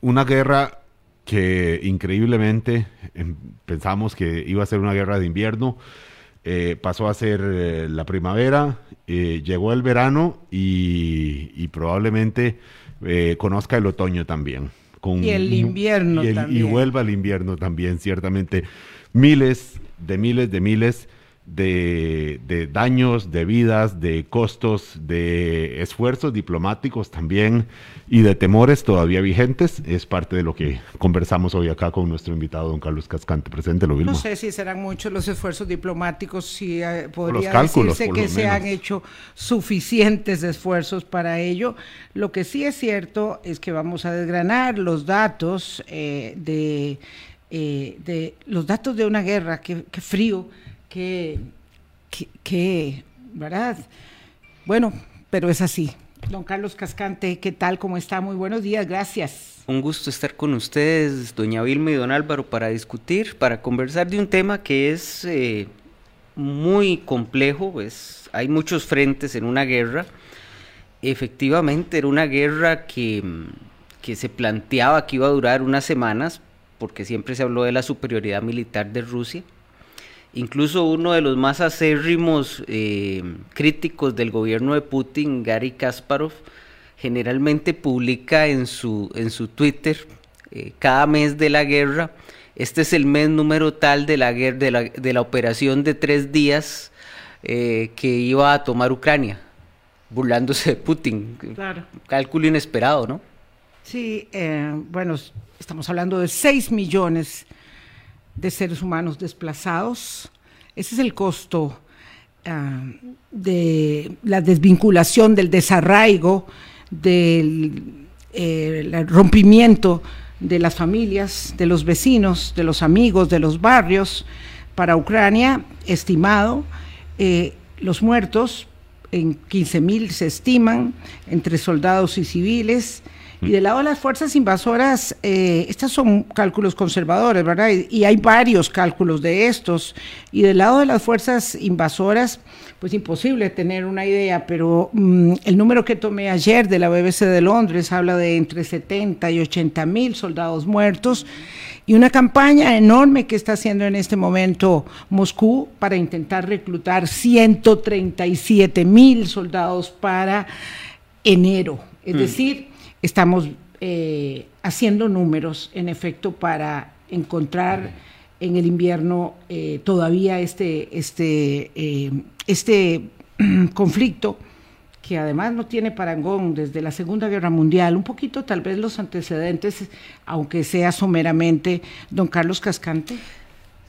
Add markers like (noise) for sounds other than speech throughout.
una guerra que increíblemente em, pensamos que iba a ser una guerra de invierno, eh, pasó a ser eh, la primavera, eh, llegó el verano y, probablemente conozca el otoño también. Con, y el invierno y, también. Y vuelva el invierno también, ciertamente. Miles de miles de miles de, daños, de vidas, de costos, de esfuerzos diplomáticos también y de temores todavía vigentes. Es parte de lo que conversamos hoy acá con nuestro invitado, don Carlos Cascante. Presente, lo No sé si serán muchos los esfuerzos diplomáticos, si eh, podría decirse que se han hecho suficientes esfuerzos para ello. Lo que sí es cierto es que vamos a desgranar los datos eh, de... Eh, de los datos de una guerra, qué frío, que, que, ¿verdad? Bueno, pero es así. Don Carlos Cascante, ¿qué tal? ¿Cómo está? Muy buenos días, gracias. Un gusto estar con ustedes, doña Vilma y don Álvaro, para discutir, para conversar de un tema que es eh, muy complejo, pues hay muchos frentes en una guerra. Efectivamente, era una guerra que, que se planteaba que iba a durar unas semanas, porque siempre se habló de la superioridad militar de Rusia Incluso uno de los más acérrimos eh, críticos del gobierno de Putin, Gary Kasparov, generalmente publica en su, en su Twitter eh, cada mes de la guerra, este es el mes número tal de la, guerra, de la, de la operación de tres días eh, que iba a tomar Ucrania, burlándose de Putin. Claro. Cálculo inesperado, ¿no? Sí, bueno, estamos hablando de 6 millones de seres humanos desplazados. Ese es el costo ah, de la desvinculación, del desarraigo, del eh, rompimiento de las familias, de los vecinos, de los amigos, de los barrios. Para Ucrania, estimado, eh, los muertos en 15 mil se estiman entre soldados y civiles y del lado de las fuerzas invasoras, eh, estos son cálculos conservadores, ¿verdad? Y, hay varios cálculos de estos. Y del lado de las fuerzas invasoras, pues imposible tener una idea, pero mm, el número que tomé ayer de la BBC de Londres habla de entre 70 y 80 mil soldados muertos y una campaña enorme que está haciendo en este momento Moscú para intentar reclutar 137 mil soldados para enero. Es mm. decir, estamos eh, haciendo números, en efecto, para encontrar en el invierno eh, todavía este, este, eh, este (clears throat) conflicto que además no tiene parangón desde la Segunda Guerra Mundial, un poquito tal vez los antecedentes, aunque sea someramente, don Carlos Cascante.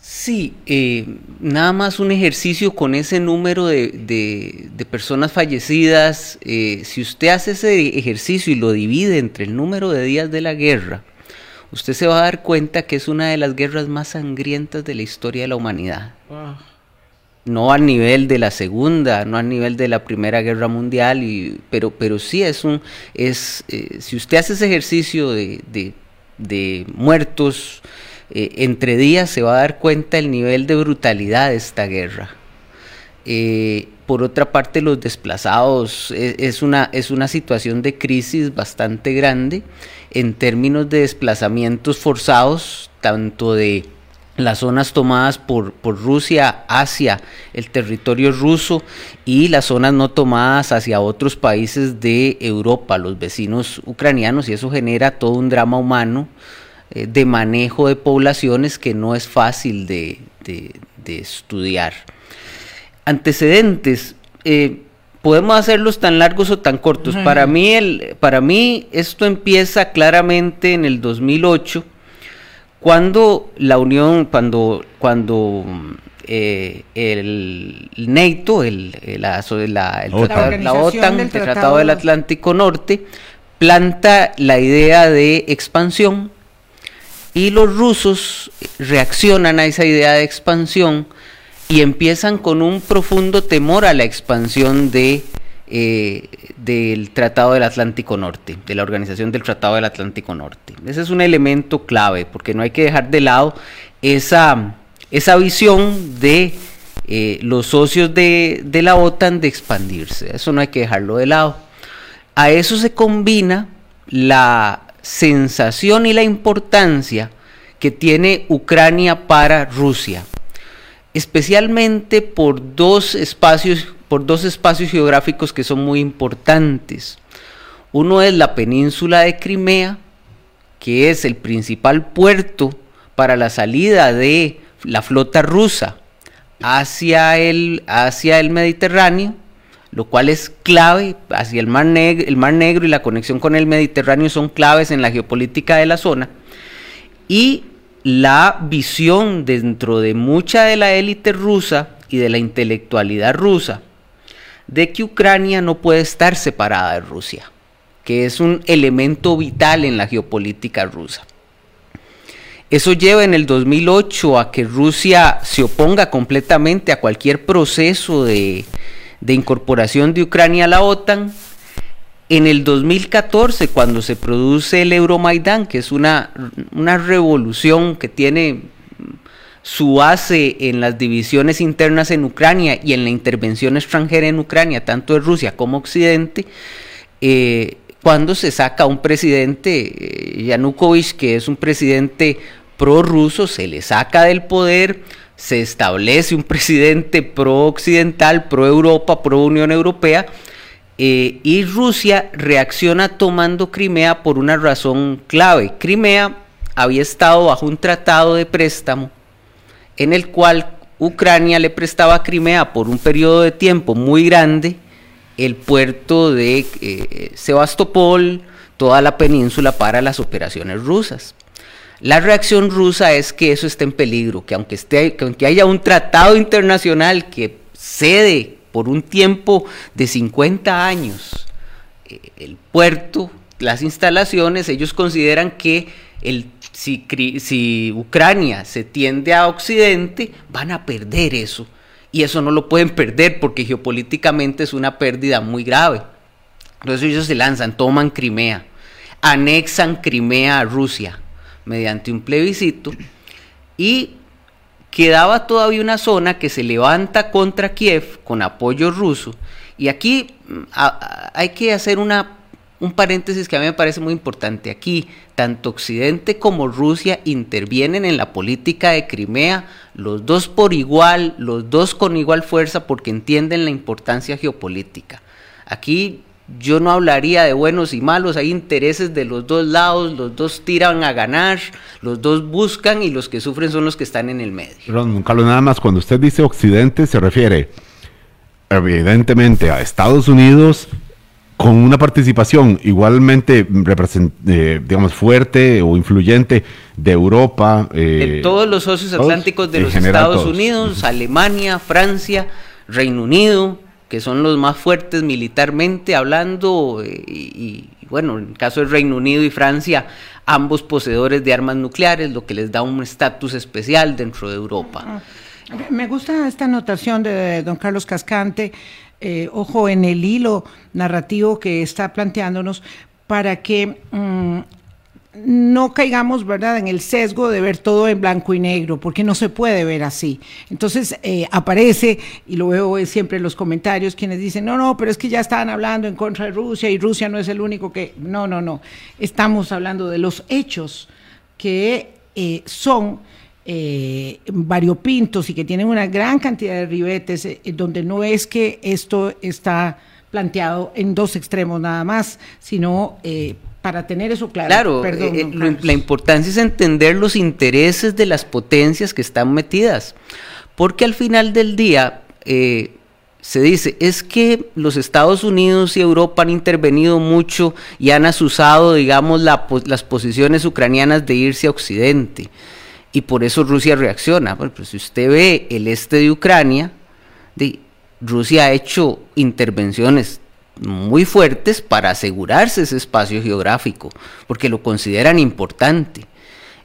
Sí, eh, nada más un ejercicio con ese número de, personas fallecidas. Eh, si usted hace ese ejercicio y lo divide entre el número de días de la guerra, usted se va a dar cuenta que es una de las guerras más sangrientas de la historia de la humanidad. No al nivel de la segunda, no al nivel de la primera guerra mundial, y, pero, pero sí es un, es, eh, si usted hace ese ejercicio de, de muertos, eh, entre días se va a dar cuenta el nivel de brutalidad de esta guerra. Eh, por otra parte, los desplazados e, es, una, es una situación de crisis bastante grande en términos de desplazamientos forzados, tanto de las zonas tomadas por, por, Rusia hacia el territorio ruso y las zonas no tomadas hacia otros países de Europa, los vecinos ucranianos, y eso genera todo un drama humano eh, de manejo de poblaciones que no es fácil de, estudiar. Antecedentes. Eh, podemos hacerlos tan largos o tan cortos. Para mí, el, para mí esto empieza claramente en el 2008, cuando la Unión, cuando, cuando eh, el NATO, el, la, la, OTAN, el Tratado del Atlántico Norte, planta la idea de expansión y los rusos reaccionan a esa idea de expansión y empiezan con un profundo temor a la expansión de, eh, del Tratado del Atlántico Norte, de la organización del Tratado del Atlántico Norte. Ese es un elemento clave, porque no hay que dejar de lado esa, esa visión de eh, los socios de, de la OTAN de expandirse. Eso no hay que dejarlo de lado. A eso se combina la sensación y la importancia que tiene Ucrania para Rusia, especialmente por dos espacios, por dos espacios geográficos que son muy importantes. Uno es la península de Crimea, que es el principal puerto para la salida de la flota rusa hacia el, hacia el Mediterráneo, lo cual es clave hacia el Mar, Negro, el Mar Negro y la conexión con el Mediterráneo son claves en la geopolítica de la zona. Y la visión dentro de mucha de la élite rusa y de la intelectualidad rusa de que Ucrania no puede estar separada de Rusia, que es un elemento vital en la geopolítica rusa. Eso lleva en el 2008 a que Rusia se oponga completamente a cualquier proceso de, de incorporación de Ucrania a la OTAN. En el 2014, cuando se produce el Euromaidán, que es una, una revolución que tiene su base en las divisiones internas en Ucrania y en la intervención extranjera en Ucrania, tanto de Rusia como Occidente, eh, cuando se saca un presidente, eh, Yanukovych, que es un presidente prorruso, se le saca del poder, se establece un presidente pro-occidental, pro-Europa, pro-Unión Europea, eh, y Rusia reacciona tomando Crimea por una razón clave. Crimea había estado bajo un tratado de préstamo en el cual Ucrania le prestaba a Crimea por un periodo de tiempo muy grande el puerto de eh, Sebastopol, toda la península para las operaciones rusas. La reacción rusa es que eso está en peligro, que aunque, esté, que aunque haya un tratado internacional que cede por un tiempo de 50 años eh, el puerto, las instalaciones, ellos consideran que si, si Ucrania se tiende a Occidente, van a perder eso. Y eso no lo pueden perder porque geopolíticamente es una pérdida muy grave. Entonces ellos se lanzan, toman Crimea, anexan Crimea a Rusia mediante un plebiscito y quedaba todavía una zona que se levanta contra Kiev con apoyo ruso. Y aquí mm, hay que hacer una, un paréntesis que a mí me parece muy importante. Aquí, tanto Occidente como Rusia intervienen en la política de Crimea, los dos por igual, los dos con igual fuerza, porque entienden la importancia geopolítica. Aquí yo no hablaría de buenos y malos, hay intereses de los dos lados, los dos tiran a ganar, los dos buscan y los que sufren son los que están en el medio. Ron, Carlos, nada más, cuando usted dice Occidente se refiere evidentemente a Estados Unidos con una participación igualmente eh, digamos fuerte o influyente de Europa. Eh, de todos los socios atlánticos de los Estados Unidos, Alemania, Francia, Reino Unido, que son los más fuertes militarmente hablando, eh, y, bueno, en el caso del Reino Unido y Francia, ambos poseedores de armas nucleares, lo que les da un estatus especial dentro de Europa. Ah, me gusta esta anotación de don Carlos Cascante, eh, ojo en el hilo narrativo que está planteándonos para que mm, no caigamos, ¿verdad?, en el sesgo de ver todo en blanco y negro, porque no se puede ver así. Entonces eh, aparece, y lo veo siempre en los comentarios, quienes dicen, no, no, pero es que ya estaban hablando en contra de Rusia y Rusia no es el único que... No, no, no. Estamos hablando de los hechos que eh, son eh, variopintos y que tienen una gran cantidad de ribetes, donde no es que esto está planteado en dos extremos nada más, sino para tener eso claro. Claro, eh, eh, la importancia es entender los intereses de las potencias que están metidas, porque al final del día eh, se dice, es que los Estados Unidos y Europa han intervenido mucho y han asusado, digamos, las posiciones ucranianas de irse a Occidente, y por eso Rusia reacciona. Bueno, pues si usted ve el este de Ucrania, de, Rusia ha hecho intervenciones muy fuertes para asegurarse ese espacio geográfico, porque lo consideran importante.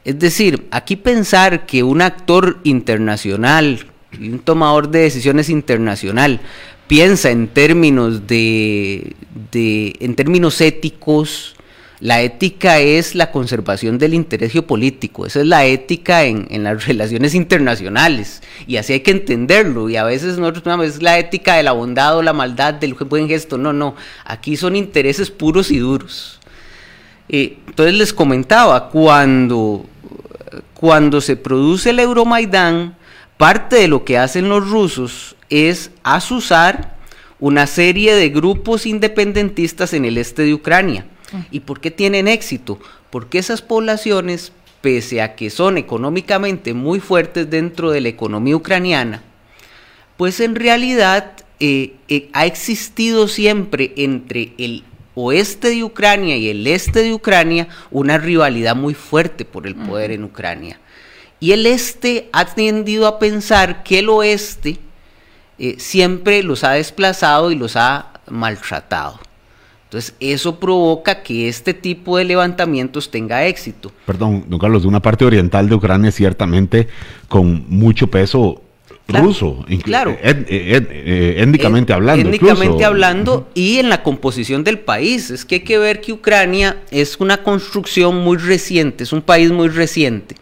Es decir, aquí pensar que un actor internacional un tomador de decisiones internacional piensa en términos de, de en términos éticos, la ética es la conservación del interés geopolítico, esa es la ética en, las (laughs) relaciones internacionales y así hay que entenderlo y a veces nosotros es la ética de la bondad o la maldad del buen gesto, no, no, aquí son intereses puros y duros. Eh, entonces les comentaba, cuando, cuando se produce el Euromaidán, parte de lo que hacen los rusos es asusar una serie de grupos independentistas en el este de Ucrania. ¿Y por qué tienen éxito? Porque esas poblaciones, pese a que son económicamente muy fuertes dentro de la economía ucraniana, pues en realidad eh, eh, ha existido siempre entre el oeste de Ucrania y el este de Ucrania una rivalidad muy fuerte por el poder en Ucrania. Y el este ha tendido a pensar que el oeste eh, siempre los ha desplazado y los ha maltratado. Entonces, eso provoca que este tipo de levantamientos tenga éxito. Perdón, don Carlos, de una parte oriental de Ucrania ciertamente con mucho peso ruso, claro. étnicamente hablando. Étnicamente hablando y en la composición del país. Es que hay que ver que Ucrania es una construcción muy reciente, es un país muy reciente.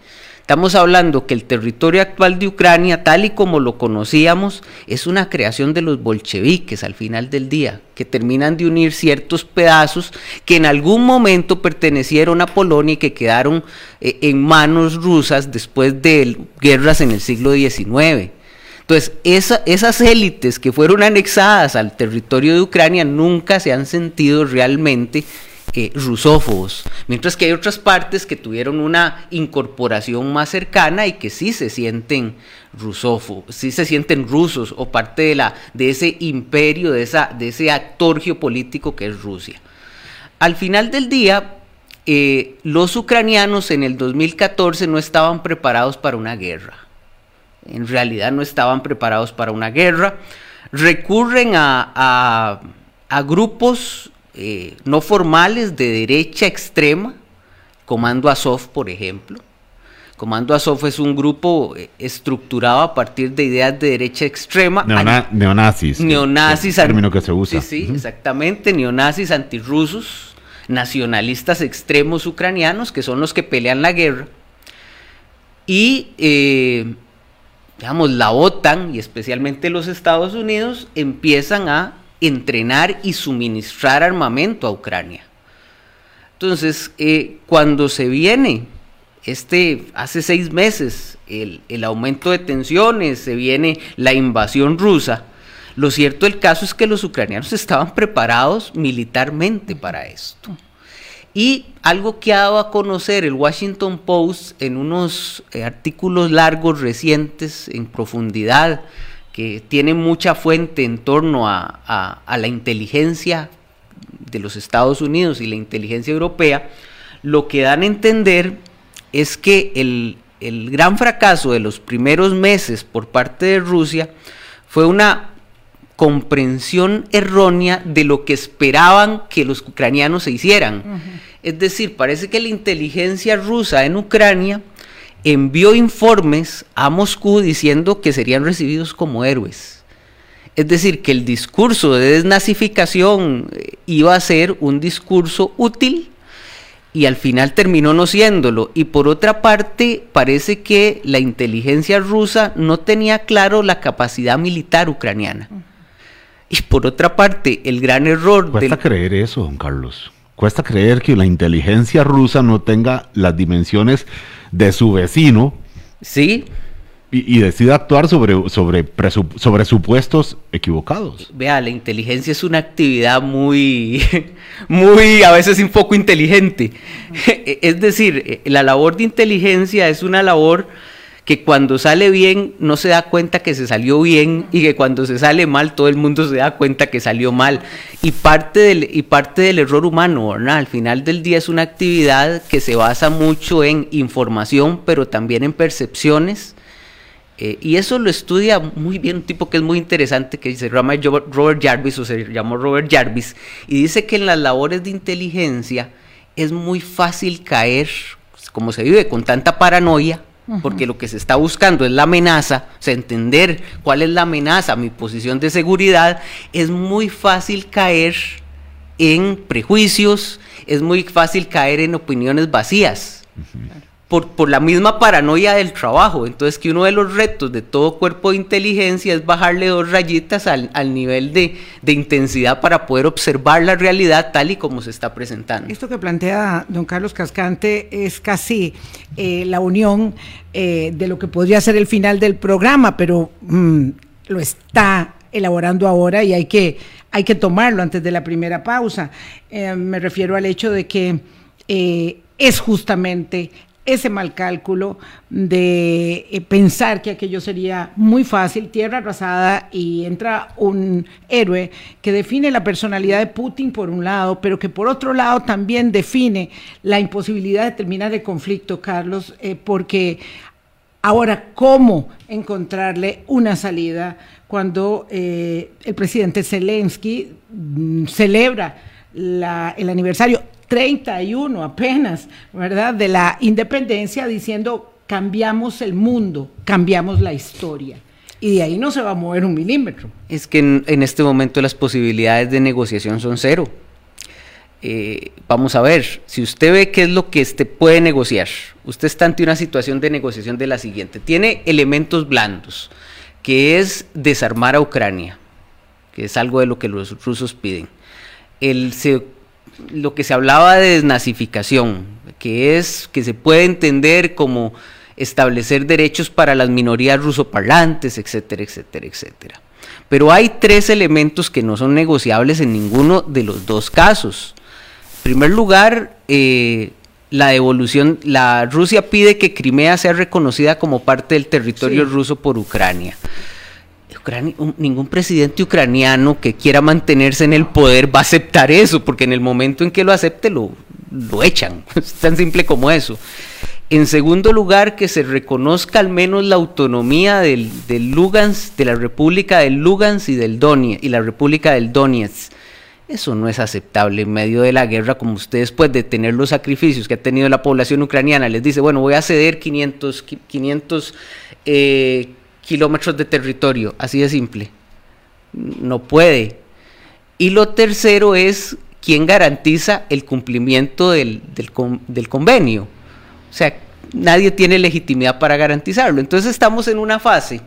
Estamos hablando que el territorio actual de Ucrania, tal y como lo conocíamos, es una creación de los bolcheviques al final del día, que terminan de unir ciertos pedazos que en algún momento pertenecieron a Polonia y que quedaron eh, en manos rusas después de guerras en el siglo XIX. Entonces, esas élites que fueron anexadas al territorio de Ucrania nunca se han sentido realmente eh, rusófobos, mientras que hay otras partes que tuvieron una incorporación más cercana y que sí se sienten rusófobos, sí se sienten rusos o parte de, la, de ese imperio, de, esa, de ese actor geopolítico que es Rusia. Al final del día, eh, los ucranianos en el 2014 no estaban preparados para una guerra. En realidad no estaban preparados para una guerra. Recurren a, a grupos eh, no formales de derecha extrema, Comando Azov, por ejemplo. Comando Azov es un grupo eh, estructurado a partir de ideas de derecha extrema. neonazis. Neonazis. El término que se usa. Sí, sí, exactamente. Neonazis antirrusos, nacionalistas extremos ucranianos, que son los que pelean la guerra. Y, eh, digamos, la OTAN y especialmente los Estados Unidos empiezan a entrenar y suministrar armamento a Ucrania. Entonces, eh, cuando se viene, este, hace seis meses, el, el, aumento de tensiones, se viene la invasión rusa, lo cierto del caso es que los ucranianos estaban preparados militarmente para esto. Y algo que ha dado a conocer el Washington Post en unos eh, artículos largos recientes en profundidad, que tiene mucha fuente en torno a, la inteligencia de los Estados Unidos y la inteligencia europea, lo que dan a entender es que el, el gran fracaso de los primeros meses por parte de Rusia fue una comprensión errónea de lo que esperaban que los ucranianos se hicieran. Es decir, parece que la inteligencia rusa en Ucrania envió informes a Moscú diciendo que serían recibidos como héroes. Es decir, que el discurso de desnazificación eh, iba a ser un discurso útil y al final terminó no siéndolo. Y por otra parte, parece que la inteligencia rusa no tenía claro la capacidad militar ucraniana. Y por otra parte, el gran error... Cuesta creer eso, don Carlos. Cuesta creer que la inteligencia rusa no tenga las dimensiones de su vecino. Sí. Y, decide actuar sobre, sobre, sobre supuestos equivocados. Vea, la inteligencia es una actividad muy, (laughs) muy, a veces un poco inteligente. (laughs) Es decir, la labor de inteligencia es una labor que cuando sale bien no se da cuenta que se salió bien y que cuando se sale mal todo el mundo se da cuenta que salió mal. Y parte del, y parte del error humano, ¿verdad? Al final del día es una actividad que se basa mucho en información, pero también en percepciones. Eh, y eso lo estudia muy bien un tipo que es muy interesante, que se llama Robert Jarvis, o se llamó Robert Jarvis, y dice que en las labores de inteligencia es muy fácil caer, como se vive con tanta paranoia, porque lo que se está buscando es la amenaza, o sea, entender cuál es la amenaza, mi posición de seguridad, es muy fácil caer en prejuicios, es muy fácil caer en opiniones vacías. Por, la misma paranoia del trabajo. Entonces que uno de los retos de todo cuerpo de inteligencia es bajarle dos rayitas al, nivel de, intensidad para poder observar la realidad tal y como se está presentando. Esto que plantea don Carlos Cascante es casi eh, la unión eh, de lo que podría ser el final del programa, pero mm, lo está elaborando ahora y hay que, hay que tomarlo antes de la primera pausa. Eh, me refiero al hecho de que es justamente ese mal cálculo de eh, pensar que aquello sería muy fácil, tierra arrasada, y entra un héroe que define la personalidad de Putin por un lado, pero que por otro lado también define la imposibilidad de terminar el conflicto, Carlos, eh, porque ahora, ¿cómo encontrarle una salida cuando eh, el presidente Zelensky mm, celebra el aniversario 31 apenas, ¿verdad? De la independencia diciendo cambiamos el mundo, cambiamos la historia. Y de ahí no se va a mover un milímetro. Es que en, este momento las posibilidades de negociación son cero. Eh, vamos a ver, si usted ve qué es lo que este puede negociar, usted está ante una situación de negociación de la siguiente. Tiene elementos blandos, que es desarmar a Ucrania, que es algo de lo que los rusos piden. El, se lo que se hablaba de desnazificación, que es que se puede entender como establecer derechos para las minorías rusoparlantes, etcétera, etcétera, etcétera. Pero hay tres elementos que no son negociables en ninguno de los dos casos. En primer lugar, eh, la devolución, la Rusia pide que Crimea sea reconocida como parte del territorio ruso por Ucrania ningún presidente ucraniano que quiera mantenerse en el poder va a aceptar eso, porque en el momento en que lo acepte lo, lo echan. (laughs) Es tan simple como eso. En segundo lugar, que se reconozca al menos la autonomía del, del Lugansk, de la República del Lugansk y del y la República del Donetsk. Eso no es aceptable en medio de la guerra, como usted después de tener los sacrificios que ha tenido la población ucraniana, les dice, bueno, voy a ceder 500, 500 eh, kilómetros de territorio, así de simple. No puede. Y lo tercero es quién garantiza el cumplimiento del, del, convenio. O sea, nadie tiene legitimidad para garantizarlo. Entonces estamos en una fase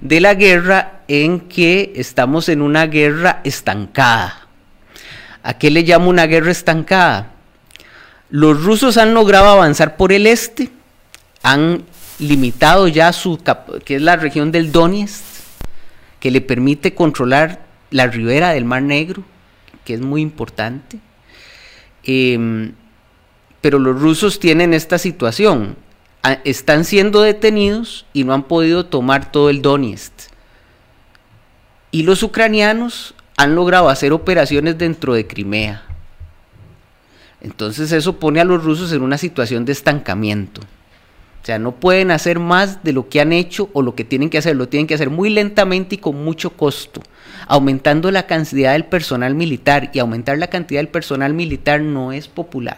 de la guerra en que estamos en una guerra estancada. ¿A qué le llamo una guerra estancada? Los rusos han logrado avanzar por el este, han limitado ya su que es la región del Donetsk, que le permite controlar la ribera del Mar Negro, que es muy importante. Em, pero los rusos tienen esta situación, están siendo detenidos y no han podido tomar todo el Donetsk. Y los ucranianos han logrado hacer operaciones dentro de Crimea. Entonces eso pone a los rusos en una situación de estancamiento. Sea, no pueden hacer más de lo que han hecho o lo que tienen que hacer, lo tienen que hacer muy lentamente y con mucho costo, aumentando la cantidad del personal militar y aumentar la cantidad del personal militar no es popular,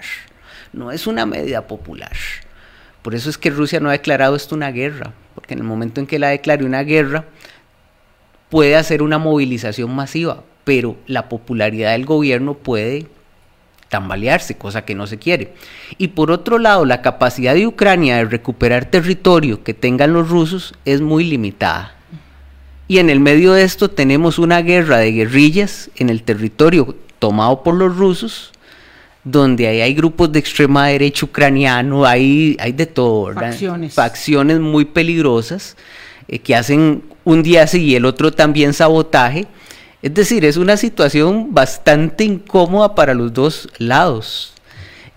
no es una medida popular. Por eso es que Rusia no ha declarado esto una guerra, porque en el momento en que la declare una guerra puede hacer una movilización masiva, pero la popularidad del gobierno puede tambalearse, cosa que no se quiere. Y por otro lado, la capacidad de Ucrania de recuperar territorio que tengan los rusos es muy limitada. Y en el medio de esto tenemos una guerra de guerrillas en el territorio tomado por los rusos, donde ahí hay grupos de extrema derecha ucraniano, hay, hay de todo, Facciones. Facciones muy peligrosas eh, que hacen un día sí y el otro también sabotaje es decir, es una situación bastante incómoda para los dos lados.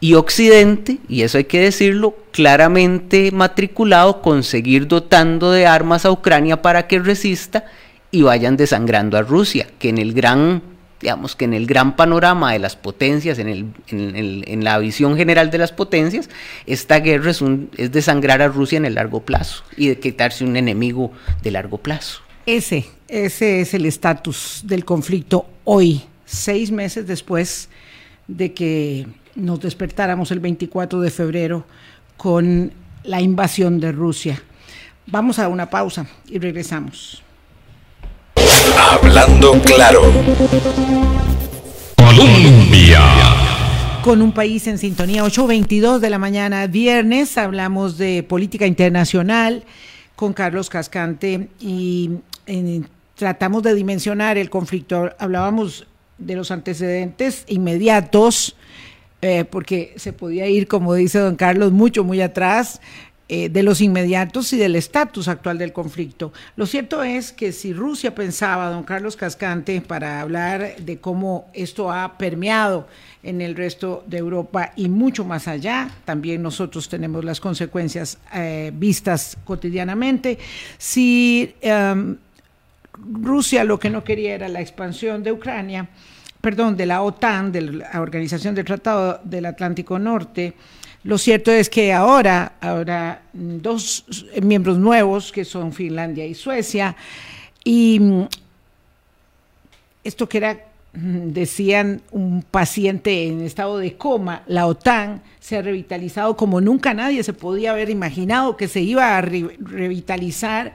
Y Occidente, y eso hay que decirlo, claramente matriculado con seguir dotando de armas a Ucrania para que resista y vayan desangrando a Rusia, que en el gran, digamos que en el gran panorama de las potencias, en, el, en, la visión general de las potencias, esta guerra es, un, es desangrar a Rusia en el largo plazo y de quitarse un enemigo de largo plazo. Ese, ese es el estatus del conflicto hoy, seis meses después de que nos despertáramos el 24 de febrero con la invasión de Rusia. Vamos a una pausa y regresamos. Hablando claro. Colombia. con un país en sintonía. 8.22 de la mañana, viernes, hablamos de política internacional con Carlos Cascante y tratamos de dimensionar el conflicto. Hablábamos de los antecedentes inmediatos, eh, porque se podía ir, como dice don Carlos, mucho, muy atrás. Eh, de los inmediatos y del estatus actual del conflicto. Lo cierto es que si Rusia pensaba, don Carlos Cascante, para hablar de cómo esto ha permeado en el resto de Europa y mucho más allá, también nosotros tenemos las consecuencias eh, vistas cotidianamente, si em, Rusia lo que no quería era la expansión de Ucrania, perdón, de la OTAN, de la Organización del Tratado del Atlántico Norte, lo cierto es que ahora, ahora dos miembros nuevos, que son Finlandia y Suecia, y mm, esto que era, mm, decían, un paciente en estado de coma, la OTAN se ha revitalizado como nunca nadie se podía haber imaginado que se iba a revitalizar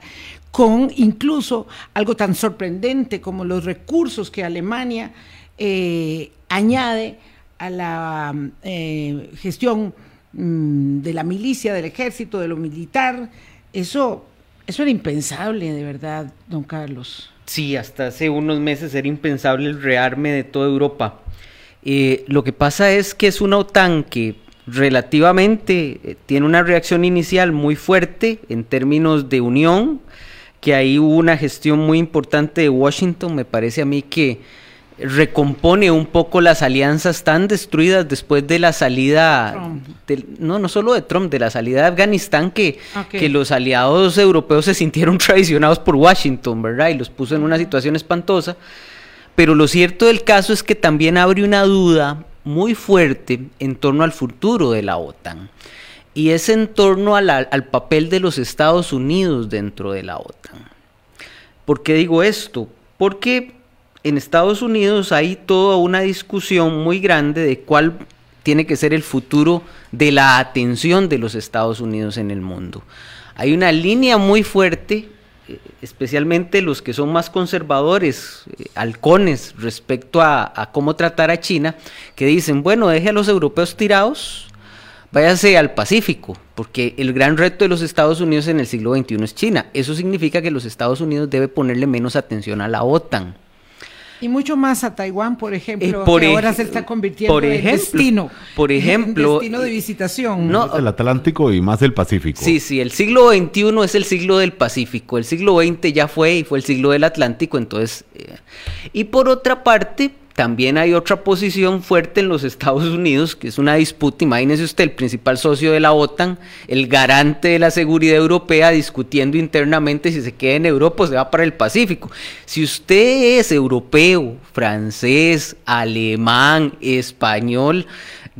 con incluso algo tan sorprendente como los recursos que Alemania eh, añade a la eh, gestión Mm, de la milicia, del ejército, de lo militar. Eso, eso era impensable, de verdad, don Carlos. Sí, hasta hace unos meses era impensable el rearme de toda Europa. Eh, lo que pasa es que es una OTAN que relativamente eh, tiene una reacción inicial muy fuerte en términos de unión, que ahí hubo una gestión muy importante de Washington, me parece a mí que recompone un poco las alianzas tan destruidas después de la salida, no, no solo de Trump, de la salida de Afganistán, que, que los aliados europeos se sintieron traicionados por Washington, ¿verdad? Y los puso en una situación espantosa. Pero lo cierto del caso es que también abre una duda muy fuerte en torno al futuro de la OTAN. Y es en torno al papel de los Estados Unidos dentro de la OTAN. ¿Por qué digo esto? Porque en Estados Unidos hay toda una discusión muy grande de cuál tiene que ser el futuro de la atención de los Estados Unidos en el mundo. Hay una línea muy fuerte, eh, especialmente los que son más conservadores, eh, halcones respecto a, a, cómo tratar a China, que dicen, bueno, deje a los europeos tirados, váyase al Pacífico, porque el gran reto de los Estados Unidos en el siglo XXI es China. Eso significa que los Estados Unidos debe ponerle menos atención a la OTAN y mucho más a Taiwán, por ejemplo, que ahora se está convirtiendo en destino. Por ejemplo. destino de visitación. No, el Atlántico y más el Pacífico. Sí, sí, el siglo XXI es el siglo del Pacífico. El siglo XX ya fue y fue el siglo del Atlántico, entonces. Eh, y por otra parte, también hay otra posición fuerte en los Estados Unidos, que es una disputa, imagínese usted, el principal socio de la OTAN, el garante de la seguridad europea, discutiendo internamente si se queda en Europa o se va para el Pacífico. Si usted es europeo, francés, alemán, español,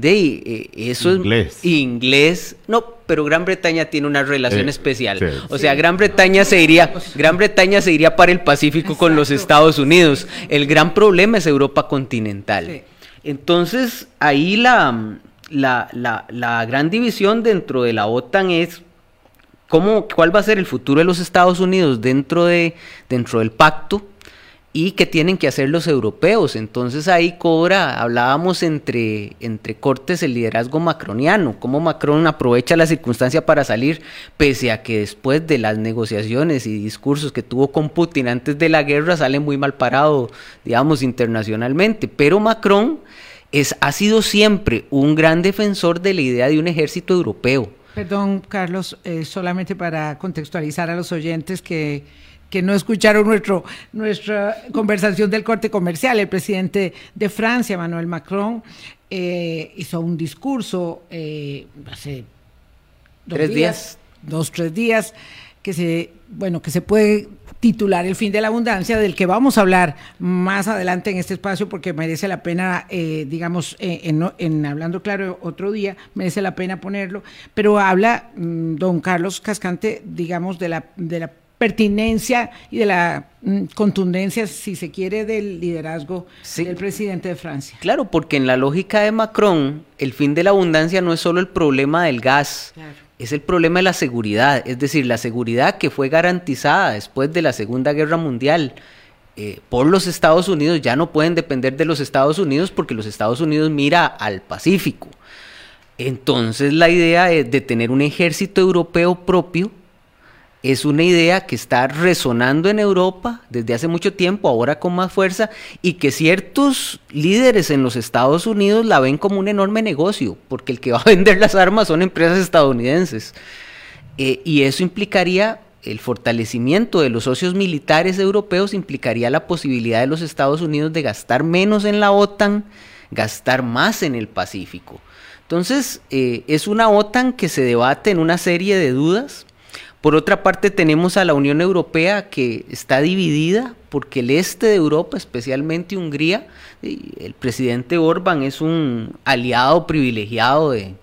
de eh, eso es inglés. No, pero Gran Bretaña tiene una relación especial. O sea, Gran Bretaña se iría, Gran Bretaña se iría para el Pacífico con los Estados Unidos. El gran problema es Europa continental. Entonces, ahí la, la, la, la, gran división dentro de la OTAN es cómo, cuál va a ser el futuro de los Estados Unidos dentro, de, dentro del pacto y que tienen que hacer los europeos. Entonces ahí cobra, hablábamos entre, entre cortes el liderazgo macroniano, cómo Macron aprovecha la circunstancia para salir, pese a que después de las negociaciones y discursos que tuvo con Putin antes de la guerra sale muy mal parado, digamos, internacionalmente. Pero Macron es, ha sido siempre un gran defensor de la idea de un ejército europeo. Perdón, Carlos, eh, solamente para contextualizar a los oyentes que que no escucharon nuestro, nuestra conversación del corte comercial. El presidente de Francia, Emmanuel Macron, eh, hizo un discurso eh, hace dos tres días, dos tres días, que se, bueno, que se puede titular El fin de la abundancia, del que vamos a hablar más adelante en este espacio porque merece la pena, eh, digamos, en, en, hablando claro otro día, merece la pena ponerlo, pero habla mm, don Carlos Cascante, digamos, de la, de la pertinencia y de la mm, contundencia, si se quiere, del liderazgo del presidente de Francia. Claro, porque en la lógica de Macron, el fin de la abundancia no es solo el problema del gas, es el problema de la seguridad, es decir, la seguridad que fue garantizada después de la Segunda Guerra Mundial. eh, por los Estados Unidos ya no pueden depender de los Estados Unidos porque los Estados Unidos mira al Pacífico. Entonces la idea de, de tener un ejército europeo propio es una idea que está resonando en Europa desde hace mucho tiempo, ahora con más fuerza, y que ciertos líderes en los Estados Unidos la ven como un enorme negocio, porque el que va a (laughs) vender las armas son empresas estadounidenses. Eh, y eso implicaría el fortalecimiento de los socios militares europeos, implicaría la posibilidad de los Estados Unidos de gastar menos en la OTAN, gastar más en el Pacífico. Entonces, eh, es una OTAN que se debate en una serie de dudas, por otra parte, tenemos a la Unión Europea que está dividida porque el este de Europa, especialmente Hungría, el presidente Orban es un aliado privilegiado de,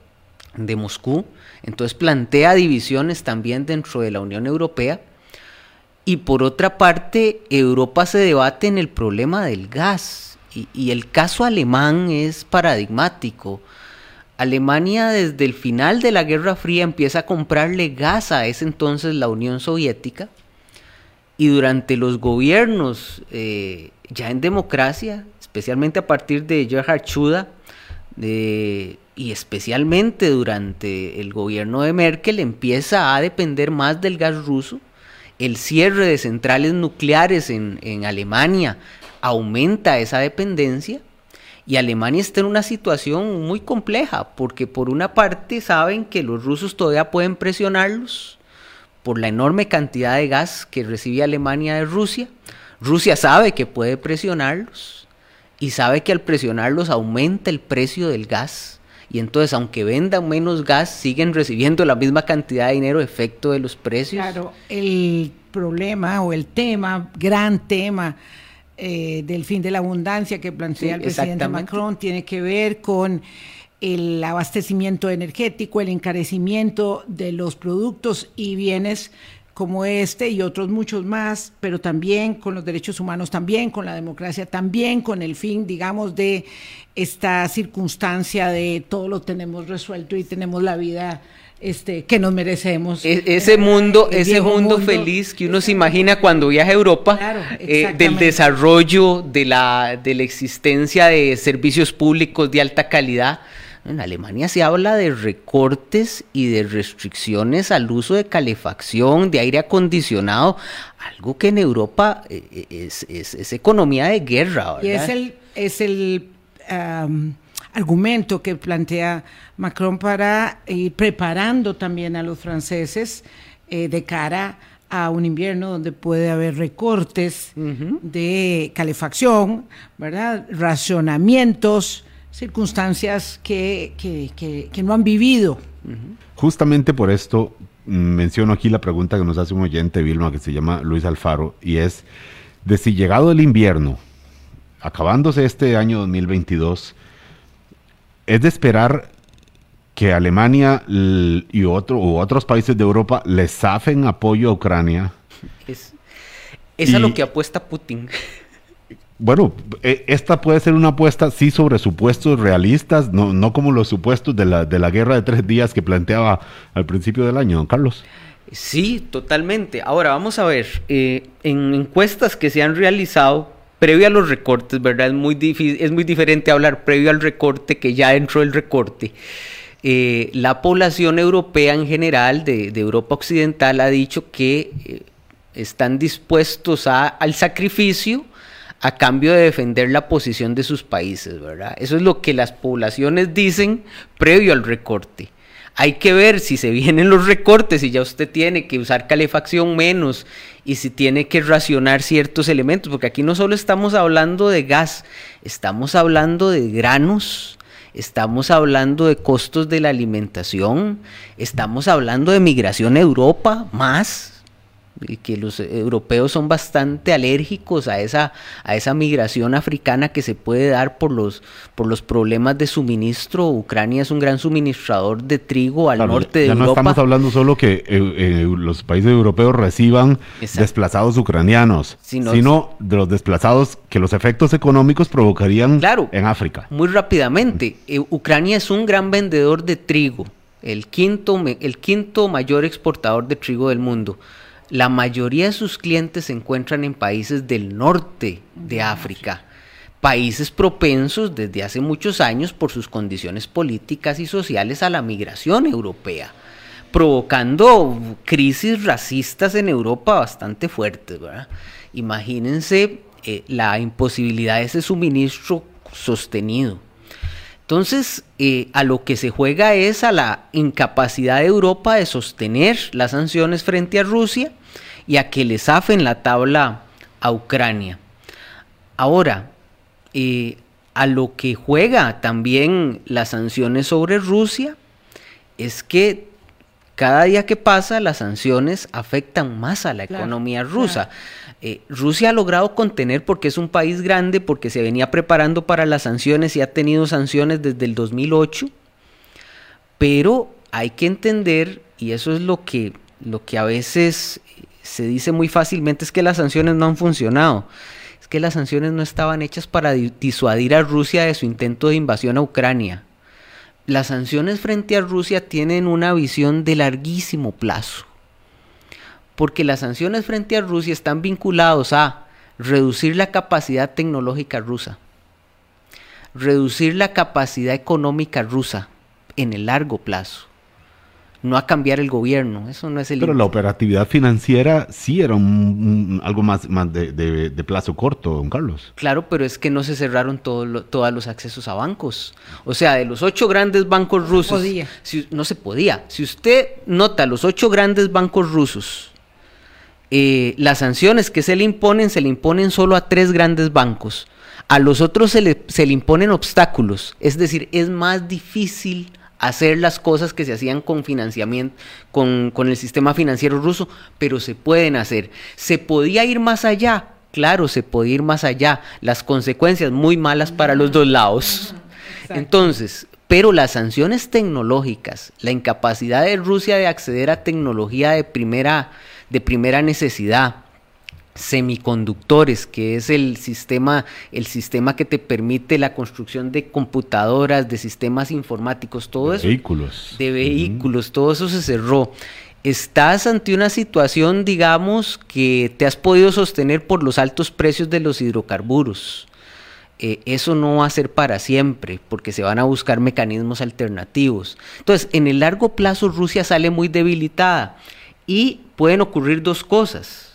Moscú, entonces plantea divisiones también dentro de la Unión Europea. Y por otra parte, Europa se debate en el problema del gas. y el caso alemán es paradigmático. Alemania desde el final de la Guerra Fría empieza a comprarle gas a ese entonces la Unión Soviética y durante los gobiernos eh, ya en democracia, especialmente a partir de Gerhard Schuda y especialmente durante el gobierno de Merkel empieza a depender más del gas ruso. El cierre de centrales nucleares en Alemania aumenta esa dependencia y Alemania está en una situación muy compleja, porque por una parte saben que los rusos todavía pueden presionarlos por la enorme cantidad de gas que recibe Alemania de Rusia. Rusia sabe que puede presionarlos y sabe que al presionarlos aumenta el precio del gas. Y entonces, aunque vendan menos gas, siguen recibiendo la misma cantidad de dinero, efecto de los precios. Claro, el problema o el tema, gran tema eh, del fin de la abundancia que plantea el presidente Macron tiene que ver con el abastecimiento energético, el encarecimiento de los productos y bienes como este y otros muchos más, pero también con los derechos humanos, también con la democracia, también con el fin, digamos, de esta circunstancia de todo lo tenemos resuelto y tenemos la vida este, que nos merecemos. E-, ese mundo, ese mundo, feliz que uno se imagina cuando viaja a Europa, eh, del desarrollo, de la, de la existencia de servicios públicos de alta calidad. En Alemania se habla de recortes y de restricciones al uso de calefacción, de aire acondicionado, algo que en Europa eh, eh, es, economía de guerra. Y es el, es el argumento que plantea Macron para ir preparando también a los franceses eh, de cara a un invierno donde puede haber recortes de calefacción, ¿verdad? racionamientos, circunstancias que, que, no han vivido. Justamente por esto mm, menciono aquí la pregunta que nos hace un oyente, Vilma, que se llama Luis Alfaro, y es, de si llegado el invierno, acabándose este año 2022, es de esperar que Alemania y otro, u otros países de Europa les zafen apoyo a Ucrania. Es, es a lo que apuesta Putin. Bueno, e, esta puede ser una apuesta, sí, sobre supuestos realistas, no, no como los supuestos de la, de la guerra de tres días que planteaba al principio del año, don Carlos. Sí, totalmente. Ahora vamos a ver, eh, en encuestas que se han realizado, previo a los recortes, ¿verdad? Es muy, difícil, es muy diferente hablar previo al recorte que ya dentro del recorte. Eh, la población europea en general, de, Europa Occidental, ha dicho que eh, están dispuestos a, al sacrificio a cambio de defender la posición de sus países, ¿verdad? Eso es lo que las poblaciones dicen previo al recorte. Hay que ver si se (laughs) vienen los recortes y ya usted tiene que usar calefacción menos y si tiene que racionar ciertos elementos, porque aquí no solo estamos hablando de gas, estamos hablando de granos, estamos hablando de costos de la alimentación, estamos hablando de migración a Europa más, y que los europeos son bastante alérgicos a esa, a esa migración africana que se puede dar por los, por los problemas de suministro. Ucrania es un gran suministrador de trigo al norte de ya Europa. No estamos hablando solo que eh, eh, los países europeos reciban desplazados ucranianos, sino de los desplazados que los efectos económicos provocarían en África. Muy rápidamente, eh, Ucrania es un gran vendedor de trigo, el quinto, el quinto mayor exportador de trigo del mundo la mayoría de sus clientes se encuentran en países del norte de África, países propensos desde hace muchos años por sus condiciones políticas y sociales a la migración europea, provocando crisis racistas en Europa bastante fuertes. Imagínense eh, la imposibilidad de ese suministro sostenido. Entonces, eh, a lo que se juega es a la incapacidad de Europa de sostener las sanciones frente a Rusia y a que le zafen la tabla a Ucrania. Ahora, eh, a lo que juega también las sanciones sobre Rusia es que cada día que pasa las sanciones afectan más a la economía rusa. Eh, Rusia ha logrado contener porque es un país grande, porque se venía preparando para las sanciones y ha tenido sanciones desde el 2008, pero hay que entender, y eso es lo que, lo que a veces se dice muy fácilmente, es que las sanciones no han funcionado. Es que las sanciones no estaban hechas para disuadir a Rusia de su intento de invasión a Ucrania. Las sanciones frente a Rusia tienen una visión de larguísimo plazo porque las sanciones frente a Rusia están vinculados a reducir la capacidad tecnológica rusa, reducir la capacidad económica rusa en el largo plazo, no a cambiar el gobierno, eso no es el... Pero la operatividad financiera sí era algo más, más de, plazo corto, don Carlos. Claro, pero es que no se cerraron todos los accesos a bancos. O sea, de los ocho grandes bancos rusos... no se podía. Si usted nota los ocho grandes bancos rusos, eh, las sanciones que se le imponen se le imponen solo a tres grandes bancos. A los otros se le, se le imponen obstáculos, es decir, es más difícil hacer las cosas que se hacían con financiamiento, con, con, el sistema financiero ruso, pero se pueden hacer. ¿Se podía ir más allá? Claro, se podía ir más allá. Las consecuencias muy malas para los dos lados. Entonces, pero las sanciones tecnológicas, la incapacidad de Rusia de acceder a tecnología de primera de primera necesidad, semiconductores, que es el sistema, el sistema que te permite la construcción de computadoras, de sistemas informáticos, todo de eso. Vehículos. De vehículos, todo eso se cerró. Estás ante una situación, digamos, que te has podido sostener por los altos precios de los hidrocarburos. Eh, eso no va a ser para siempre, porque se van a buscar mecanismos alternativos. Entonces, en el largo plazo Rusia sale muy debilitada y pueden ocurrir dos cosas.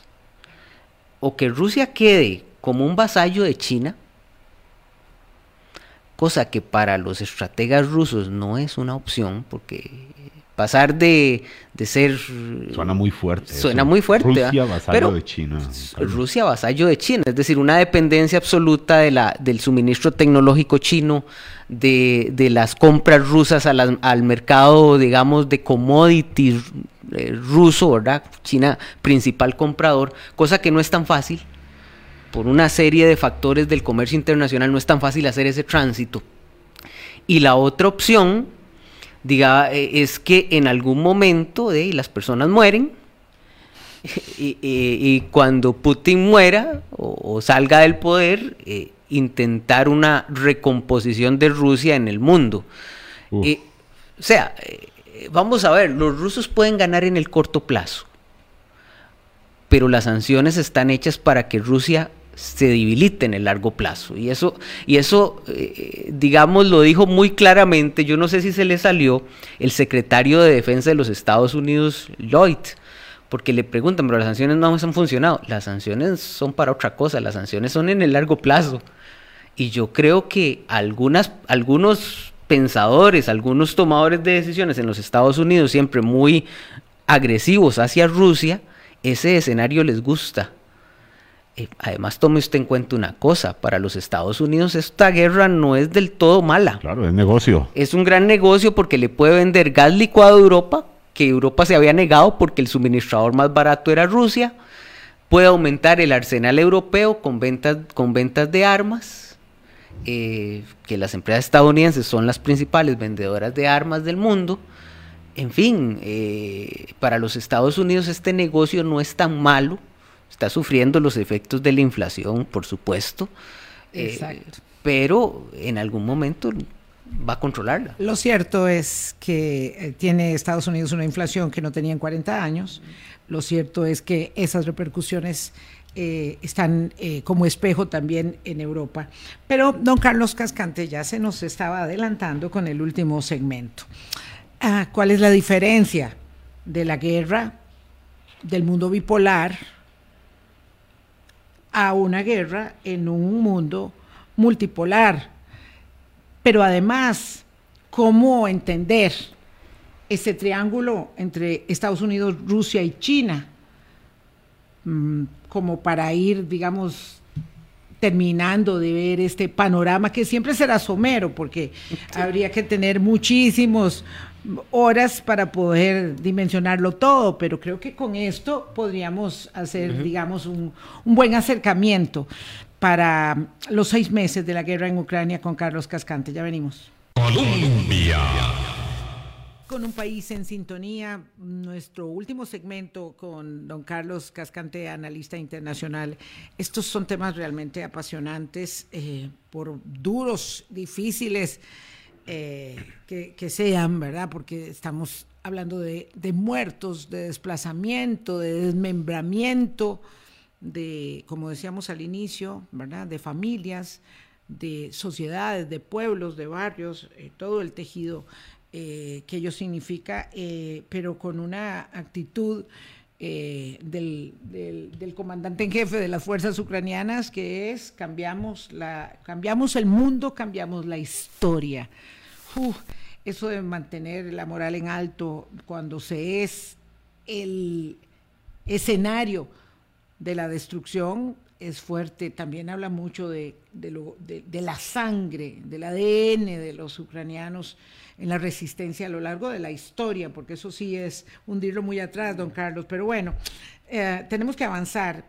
O que Rusia quede como un vasallo de China, cosa que para los estrategas rusos no es una opción, porque pasar de, ser... Suena muy fuerte. Suena muy fuerte. Rusia vasallo de China. Rusia vasallo de China, es decir, una dependencia absoluta de la, del suministro tecnológico chino, de, de las compras rusas al mercado, digamos, de commodities eh, ruso, ¿verdad? China principal comprador, cosa que no es tan fácil. Por una serie de factores del comercio internacional no es tan fácil hacer ese tránsito. Y la otra opción, diga, eh, es que en algún momento eh, las personas mueren (laughs) y, cuando Putin muera o, salga del poder, intentar una recomposición de Rusia en el mundo. o sea, vamos a ver, los rusos pueden ganar en el corto plazo, pero las sanciones están hechas para que Rusia se debilite en el largo plazo. Y eso, y eso eh, digamos, lo dijo muy claramente, yo no sé si se le salió el secretario de Defensa de los Estados Unidos, Lloyd, porque le preguntan, pero las sanciones no han funcionado. Las sanciones son para otra cosa, las sanciones son en el largo plazo. Y yo creo que algunas, algunos pensadores, algunos tomadores de decisiones en los Estados Unidos, siempre muy agresivos hacia Rusia, ese escenario les gusta. Eh, además, tome usted en cuenta una cosa, para los Estados Unidos esta guerra no es del todo mala. Claro, es negocio. Es un gran negocio porque le puede vender gas licuado a Europa, que Europa se había negado porque el suministrador más barato era Rusia. Puede aumentar el arsenal europeo con ventas, con ventas de armas eh, que las empresas estadounidenses son las principales vendedoras de armas del mundo. En fin, eh, para los Estados Unidos este negocio no es tan malo, está sufriendo los efectos de la inflación, por supuesto, eh, pero en algún momento va a controlarla. Lo cierto es que eh, tiene Estados Unidos una inflación que no tenía en 40 años. Lo cierto es que esas repercusiones eh, están eh, como espejo también en Europa. Pero don Carlos Cascante ya se nos estaba adelantando con el último segmento. Ah, ¿Cuál es la diferencia de la guerra del mundo bipolar a una guerra en un mundo multipolar? Pero además, ¿cómo entender ese triángulo entre Estados Unidos, Rusia y China? Mm, como para ir, digamos, terminando de ver este panorama que siempre será somero, porque habría que tener muchísimas horas para poder dimensionarlo todo, pero creo que con esto podríamos hacer, digamos, un, un, buen acercamiento para los seis meses de la guerra en Ucrania con Carlos Cascante. Ya venimos. Colombia con un país en sintonía. Nuestro último segmento con don Carlos Cascante, analista internacional. Estos son temas realmente apasionantes, eh, por duros, difíciles eh, que, sean, ¿verdad? Porque estamos hablando de, muertos, de desplazamiento, de desmembramiento, de, como decíamos al inicio, ¿verdad? De familias, de sociedades, de pueblos, de barrios, eh, todo el tejido eh, que ello significa, eh, pero con una actitud eh, del, del, comandante en jefe de las fuerzas ucranianas, que es cambiamos, la, cambiamos el mundo, cambiamos la historia. eso de mantener la moral en alto cuando se es el escenario de la destrucción es fuerte. También habla mucho de, de, lo, de la sangre, del ADN de los ucranianos en la resistencia a lo largo de la historia, porque eso sí es hundirlo muy atrás, don Carlos. Pero bueno, eh, tenemos que avanzar.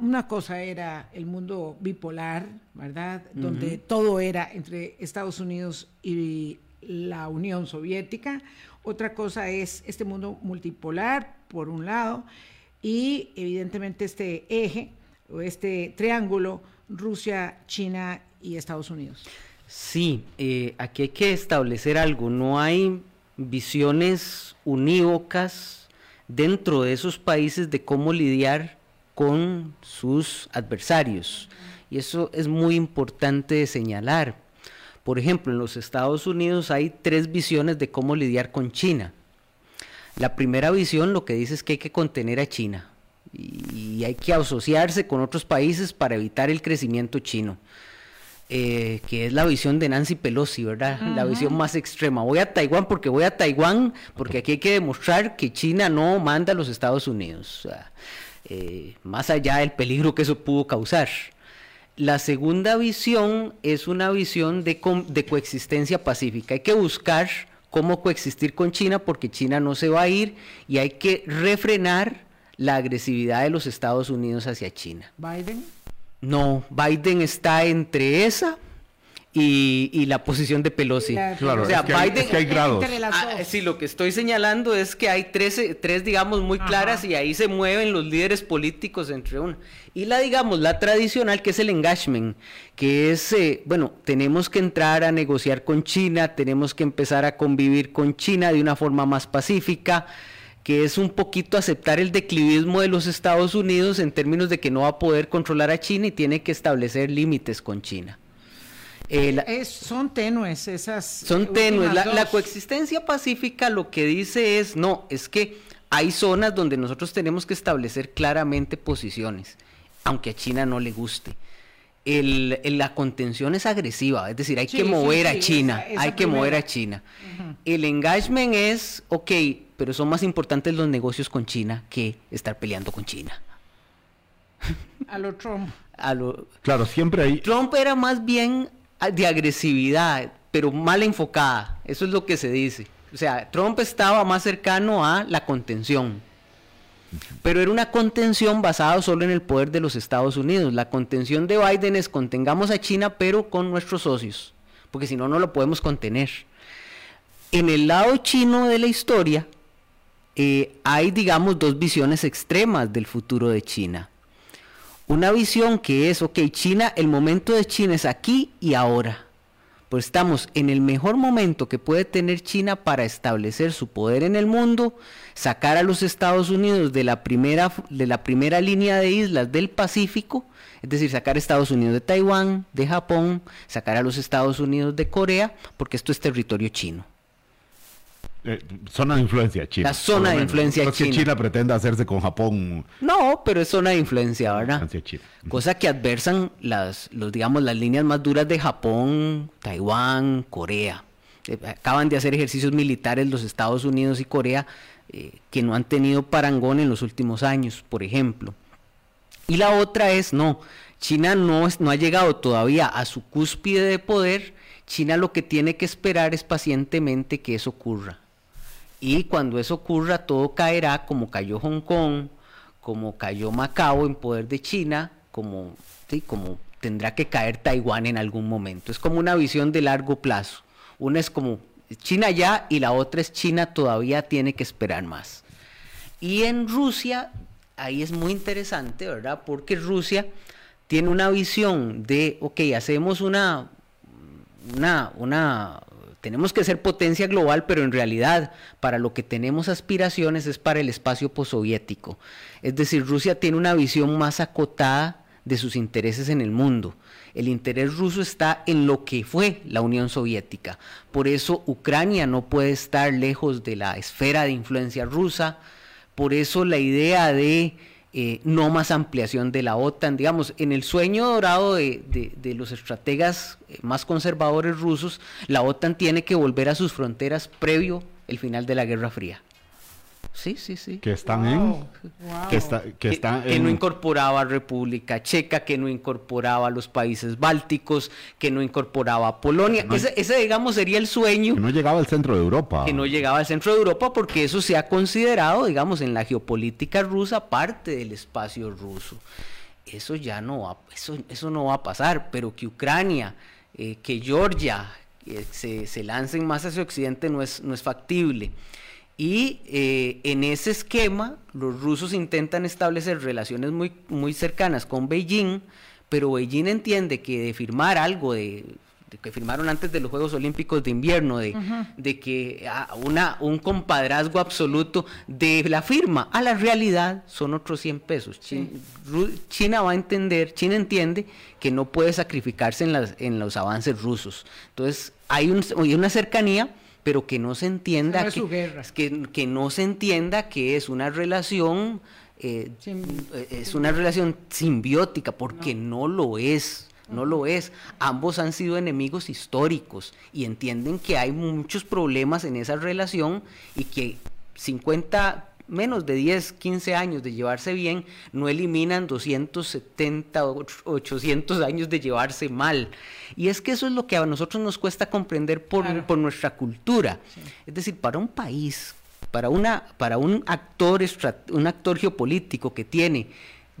Una cosa era el mundo bipolar, ¿verdad? Donde todo era entre Estados Unidos y la Unión Soviética. Otra cosa es este mundo multipolar, por un lado, y evidentemente este eje este triángulo Rusia, China y Estados Unidos. Sí, eh, aquí hay que establecer algo. No hay visiones unívocas dentro de esos países de cómo lidiar con sus adversarios. Y eso es muy importante de señalar. Por ejemplo, en los Estados Unidos hay tres visiones de cómo lidiar con China. La primera visión lo que dice es que hay que contener a China y hay que asociarse con otros países para evitar el crecimiento chino. Eh, que es la visión de Nancy Pelosi, ¿verdad? La visión más extrema. Voy a Taiwán porque voy a Taiwán, porque aquí hay que demostrar que China no manda a los Estados Unidos, eh, más allá del peligro que eso pudo causar. La segunda visión es una visión de, de coexistencia pacífica. Hay que buscar cómo coexistir con China porque China no se va a ir y hay que refrenar la agresividad de los Estados Unidos hacia China. Biden. No, Biden está entre esa y, la posición de Pelosi. Claro, o sea, Biden, hay, grados. Ah, sí, lo que estoy señalando es que hay tres, tres digamos, muy claras y ahí se mueven los líderes políticos entre uno. Y la, digamos, la tradicional, que es el engagement, que es, eh, bueno, tenemos que entrar a negociar con China, tenemos que empezar a convivir con China de una forma más pacífica que es un poquito aceptar el declivismo de los Estados Unidos en términos de que no va a poder controlar a China y tiene que establecer límites con China. Eh, son tenues esas. Son tenues. La, coexistencia pacífica lo que dice es, no, es que hay zonas donde nosotros tenemos que establecer claramente posiciones, aunque a China no le guste. El, la contención es agresiva, es decir, hay que mover a China, hay que mover a China. El engagement es, ok, pero son más importantes los negocios con China que estar peleando con China. A lo Trump. (laughs) Claro, siempre hay... Trump era más bien de agresividad, pero mal enfocada. Eso es lo que se dice. O sea, Trump estaba más cercano a la contención. Pero era una contención basada solo en el poder de los Estados Unidos. La contención de Biden es contengamos a China, pero con nuestros socios. Porque si no, no lo podemos contener. En el lado chino de la historia, eh, hay, digamos, dos visiones extremas del futuro de China. Una visión que es, ok, China, el momento de China es aquí y ahora. Pues estamos en el mejor momento que puede tener China para establecer su poder en el mundo, sacar a los Estados Unidos de la primera, de la primera línea de islas del Pacífico, es decir, sacar a Estados Unidos de Taiwán, de Japón, sacar a los Estados Unidos de Corea, porque esto es territorio chino. Eh, zona de influencia china. La zona de influencia no china. que China pretenda hacerse con Japón. No, pero es zona de influencia, ¿verdad? China. Cosa que adversan las, los, digamos, las líneas más duras de Japón, Taiwán, Corea. Eh, acaban de hacer ejercicios militares los Estados Unidos y Corea eh, que no han tenido parangón en los últimos años, por ejemplo. Y la otra es, no, China no, es, no ha llegado todavía a su cúspide de poder, China lo que tiene que esperar es pacientemente que eso ocurra. Y cuando eso ocurra, todo caerá como cayó Hong Kong, como cayó Macao en poder de China, como, ¿sí? como tendrá que caer Taiwán en algún momento. Es como una visión de largo plazo. Una es como China ya y la otra es China todavía tiene que esperar más. Y en Rusia, ahí es muy interesante, ¿verdad? Porque Rusia tiene una visión de, ok, hacemos una, una, una tenemos que ser potencia global, pero en realidad para lo que tenemos aspiraciones es para el espacio postsoviético. Es decir, Rusia tiene una visión más acotada de sus intereses en el mundo. El interés ruso está en lo que fue la Unión Soviética. Por eso Ucrania no puede estar lejos de la esfera de influencia rusa. Por eso la idea de eh, no más ampliación de la OTAN. Digamos, en el sueño dorado de, de, los estrategas eh, más conservadores rusos, la OTAN tiene que volver a sus fronteras previo el final de la Guerra Fría. Sí, sí, sí. Que están wow. en. Wow. Que, está, que, que, está que en... no incorporaba República Checa, que no incorporaba los países bálticos, que no incorporaba Polonia. No, ese, ese, digamos, sería el sueño. Que no llegaba al centro de Europa. Que no llegaba al centro de Europa, porque eso se ha considerado, digamos, en la geopolítica rusa parte del espacio ruso. Eso ya no va, eso, eso no va a pasar, pero que Ucrania, eh, que Georgia eh, se, se lancen más hacia Occidente no es, no es factible. Y eh, en ese esquema, los rusos intentan establecer relaciones muy, muy cercanas con Beijing, pero Beijing entiende que de firmar algo de, que firmaron antes de los Juegos Olímpicos de invierno, de, uh -huh. de que ah, una, un compadrazgo absoluto de la firma a la realidad son otros 100 pesos. Sí. China, China, va a entender, China entiende que no puede sacrificarse en, las, en los avances rusos. Entonces hay, un, hay una cercanía pero que no se entienda no que, que, que, no se entienda que es una relación eh, es una relación simbiótica porque no, no lo es no lo es. Ambos han sido enemigos históricos y entienden que hay muchos problemas en esa relación y que 50 menos de 10, 15 años de llevarse bien no eliminan 270 o 800 años de llevarse mal. Y es que eso es lo que a nosotros nos cuesta comprender por, claro. por nuestra cultura. Sí. Es decir, para un país, para, una, para un, actor, un actor geopolítico que tiene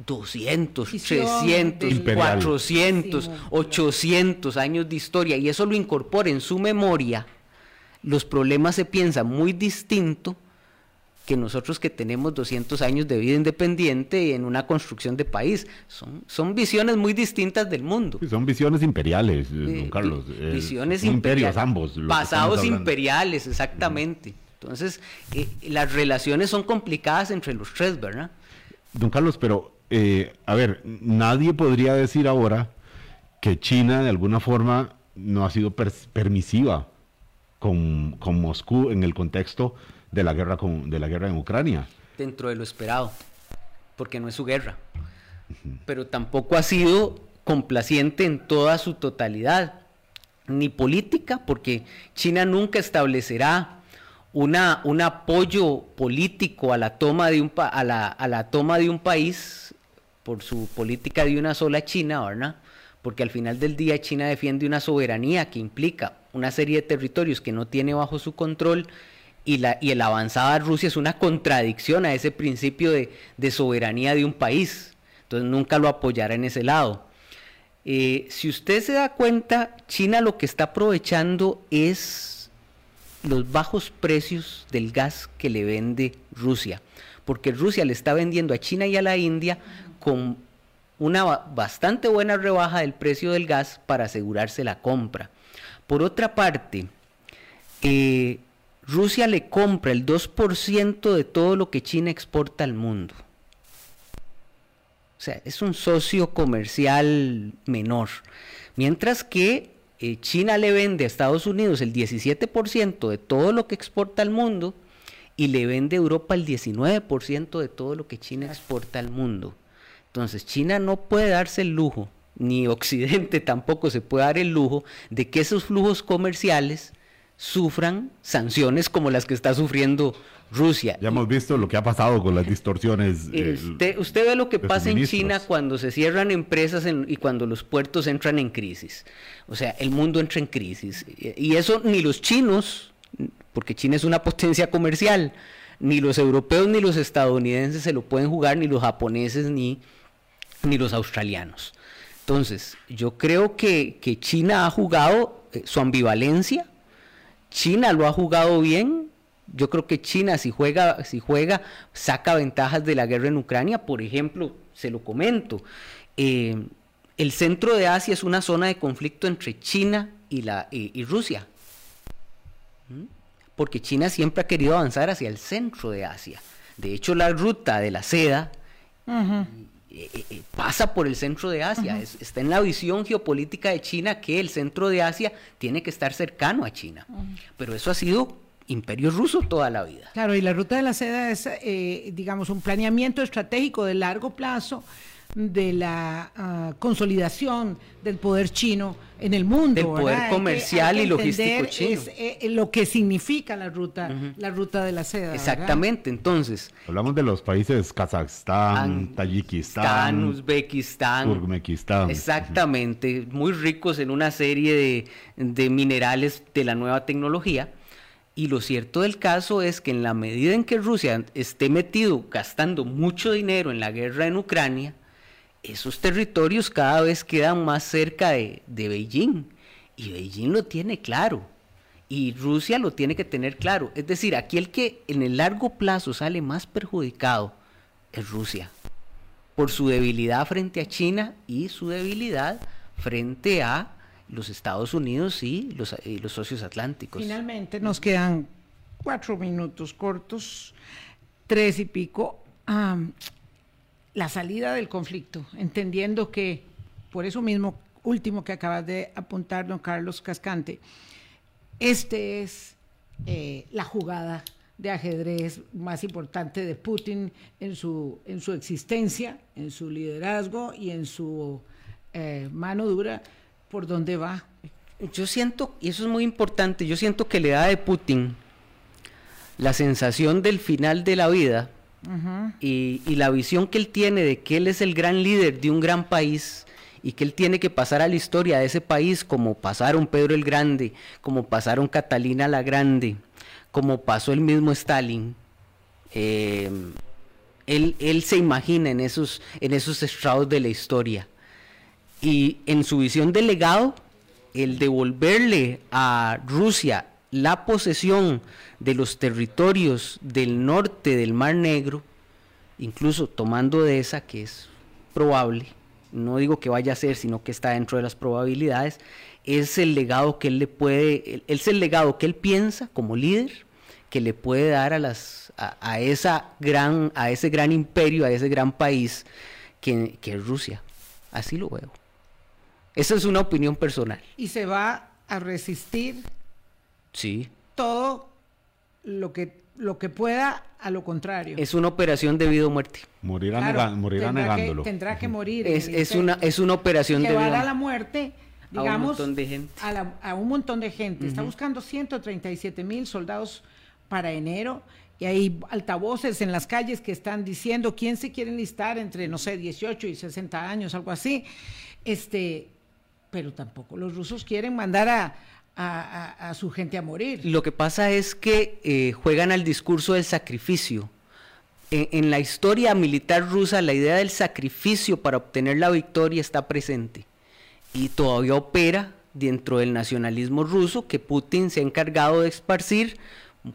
200, 300, Imperial. 400, sí, 800 años de historia y eso lo incorpora en su memoria, los problemas se piensan muy distinto que nosotros que tenemos 200 años de vida independiente en una construcción de país. Son, son visiones muy distintas del mundo. Sí, son visiones imperiales, eh, don Carlos. Eh, visiones imperiales. ambos. Pasados imperiales, exactamente. Entonces, eh, las relaciones son complicadas entre los tres, ¿verdad? Don Carlos, pero, eh, a ver, nadie podría decir ahora que China de alguna forma no ha sido per permisiva con, con Moscú en el contexto de la guerra con, de la guerra en Ucrania. Dentro de lo esperado, porque no es su guerra. Uh -huh. Pero tampoco ha sido complaciente en toda su totalidad, ni política, porque China nunca establecerá una, un apoyo político a la toma de un a la, a la toma de un país por su política de una sola China, ¿verdad? Porque al final del día China defiende una soberanía que implica una serie de territorios que no tiene bajo su control y la avanzada Rusia es una contradicción a ese principio de, de, soberanía de un país. Entonces nunca lo apoyará en ese lado. Eh, si usted se da cuenta, China lo que está aprovechando es los bajos precios del gas que le vende Rusia. Porque Rusia le está vendiendo a China y a la India con una bastante buena rebaja del precio del gas para asegurarse la compra Por otra parte, eh, Rusia le compra el 2% de todo lo que China exporta al mundo. O sea, es un socio comercial menor. Mientras que eh, China le vende a Estados Unidos el 17% de todo lo que exporta al mundo y le vende a Europa el 19% de todo lo que China exporta al mundo. Entonces, China no puede darse el lujo, ni Occidente (laughs) tampoco se puede dar el lujo de que esos flujos comerciales sufran sanciones como las que está sufriendo Rusia. Ya hemos visto lo que ha pasado con las distorsiones. Eh, usted, ve lo que pasa en China cuando se cierran empresas y cuando los puertos entran en crisis. O sea, el mundo entra en crisis. Y eso ni los chinos, porque China es una potencia comercial, ni los europeos ni los estadounidenses se lo pueden jugar, ni los japoneses ni, ni los australianos. Entonces, yo creo que, que China ha jugado eh, su ambivalencia China lo ha jugado bien. Yo creo que China si juega, si juega, saca ventajas de la guerra en Ucrania. Por ejemplo, se lo comento. Eh, el centro de Asia es una zona de conflicto entre China y, la, y, Rusia. ¿Mm? Porque China siempre ha querido avanzar hacia el centro de Asia. De hecho, la ruta de la seda eh, eh, pasa por el centro de Asia. está en la visión geopolítica de China que el centro de Asia tiene que estar cercano a China. Pero eso ha sido imperio ruso toda la vida. Claro, y la ruta de la seda es, eh, digamos, un planeamiento estratégico de largo plazo de la ah, consolidación del poder chino en el mundo. Del poder comercial y logístico chino. Eh, lo que significa la ruta, la ruta de la seda. Exactamente, entonces. Hablamos de los países Kazajstán, Tayikistán, Uzbekistán, Turkmenistán. Exactamente, muy ricos en una serie de, de minerales de la nueva tecnología. Y lo cierto del caso es que en la medida en que Rusia esté metido gastando mucho dinero en la guerra en Ucrania, esos territorios cada vez quedan más cerca de, Beijing. Y Beijing lo tiene claro. Y Rusia lo tiene que tener claro. Es decir, aquí el que en el largo plazo sale más perjudicado es Rusia. Por su debilidad frente a China y su debilidad frente a los Estados Unidos y los, los socios atlánticos. Finalmente nos quedan cuatro minutos cortos, tres y pico la salida del conflicto, entendiendo que, por eso mismo último que acabas de apuntar, don Carlos Cascante, este es eh, la jugada de ajedrez más importante de Putin en su, en su existencia, en su liderazgo y en su eh, mano dura, por dónde va. Yo siento, y eso es muy importante, yo siento que le da de Putin la sensación del final de la vida, y, la visión que él tiene de que él es el gran líder de un gran país y que él tiene que pasar a la historia de ese país como pasaron Pedro el Grande, como pasaron Catalina la Grande, como pasó el mismo Stalin. Eh, él, se imagina en esos, en esos estrados de la historia. Y en su visión de legado, el devolverle a Rusia la posesión de los territorios del norte del Mar Negro, incluso tomando de esa que es probable, no digo que vaya a ser, sino que está dentro de las probabilidades, es el legado que él le puede, es el legado que él piensa como líder que le puede dar a las a, esa gran a ese gran imperio, a ese gran país que, que es Rusia. Así lo veo. Esa es una opinión personal. Y se va a resistir Sí. Todo lo que, lo que pueda a lo contrario. Es una operación de vida o muerte. Morirá, negándolo. tendrá que morir. Es, es una, es una operación de vida. a la muerte, digamos, a un montón de gente. A, un montón de gente. Está buscando 137 mil soldados para enero y hay altavoces en las calles que están diciendo quién se quiere enlistar entre, no sé, 18 y 60 años, algo así. Este, pero tampoco los rusos quieren mandar a, a, su gente a morir. Lo que pasa es que eh, juegan al discurso del sacrificio. En, la historia militar rusa la idea del sacrificio para obtener la victoria está presente y todavía opera dentro del nacionalismo ruso que Putin se ha encargado de esparcir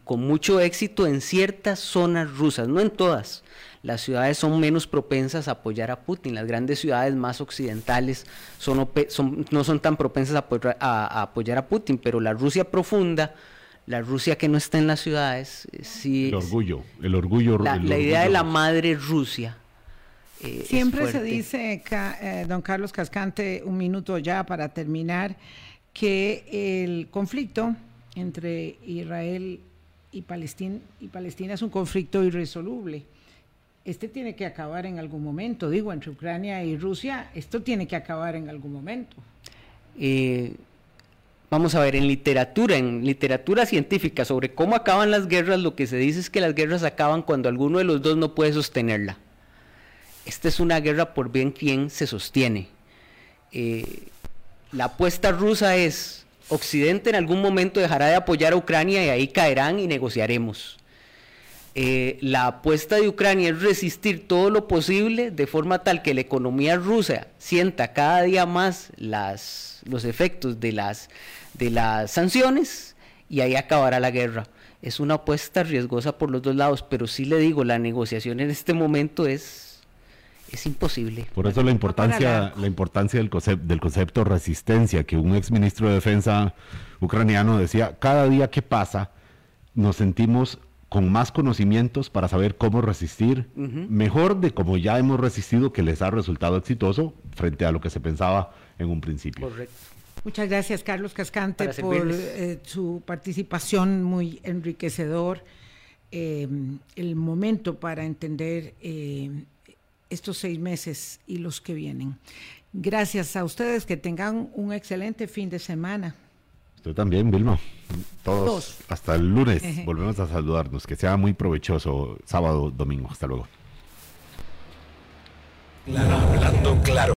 con mucho éxito en ciertas zonas rusas, no en todas. Las ciudades son menos propensas a apoyar a Putin, las grandes ciudades más occidentales son, no son tan propensas a, apoyar a Putin, pero la Rusia profunda, la Rusia que no está en las ciudades, eh, sí. El orgullo, el orgullo. La, la idea de la madre Rusia. Eh, Siempre se dice, eh, don Carlos Cascante, un minuto ya para terminar, que el conflicto entre Israel y Palestina, y Palestina es un conflicto irresoluble. Este tiene que acabar en algún momento, digo, entre Ucrania y Rusia, esto tiene que acabar en algún momento. Eh, vamos a ver, en literatura, en literatura científica sobre cómo acaban las guerras, lo que se dice es que las guerras acaban cuando alguno de los dos no puede sostenerla. Esta es una guerra por bien quien se sostiene. Eh, la apuesta rusa es Occidente en algún momento dejará de apoyar a Ucrania y ahí caerán y negociaremos. Eh, la apuesta de Ucrania es resistir todo lo posible de forma tal que la economía rusa sienta cada día más los efectos de las, de las sanciones y ahí acabará la guerra. Es una apuesta riesgosa por los dos lados, pero sí le digo, la negociación en este momento es es imposible. Por eso la importancia, la importancia del, concepto, del concepto resistencia, que un ex ministro de defensa ucraniano decía, cada día que pasa nos sentimos con más conocimientos para saber cómo resistir, mejor de como ya hemos resistido, que les ha resultado exitoso frente a lo que se pensaba en un principio. Correcto. Muchas gracias, Carlos Cascante, por eh, su participación muy enriquecedor. Eh, el momento para entender eh, estos seis meses y los que vienen. Gracias a ustedes, que tengan un excelente fin de semana. Usted también, Vilma. Todos, hasta el lunes volvemos a saludarnos. Que sea muy provechoso sábado, domingo. Hasta luego. Claro, hablando claro.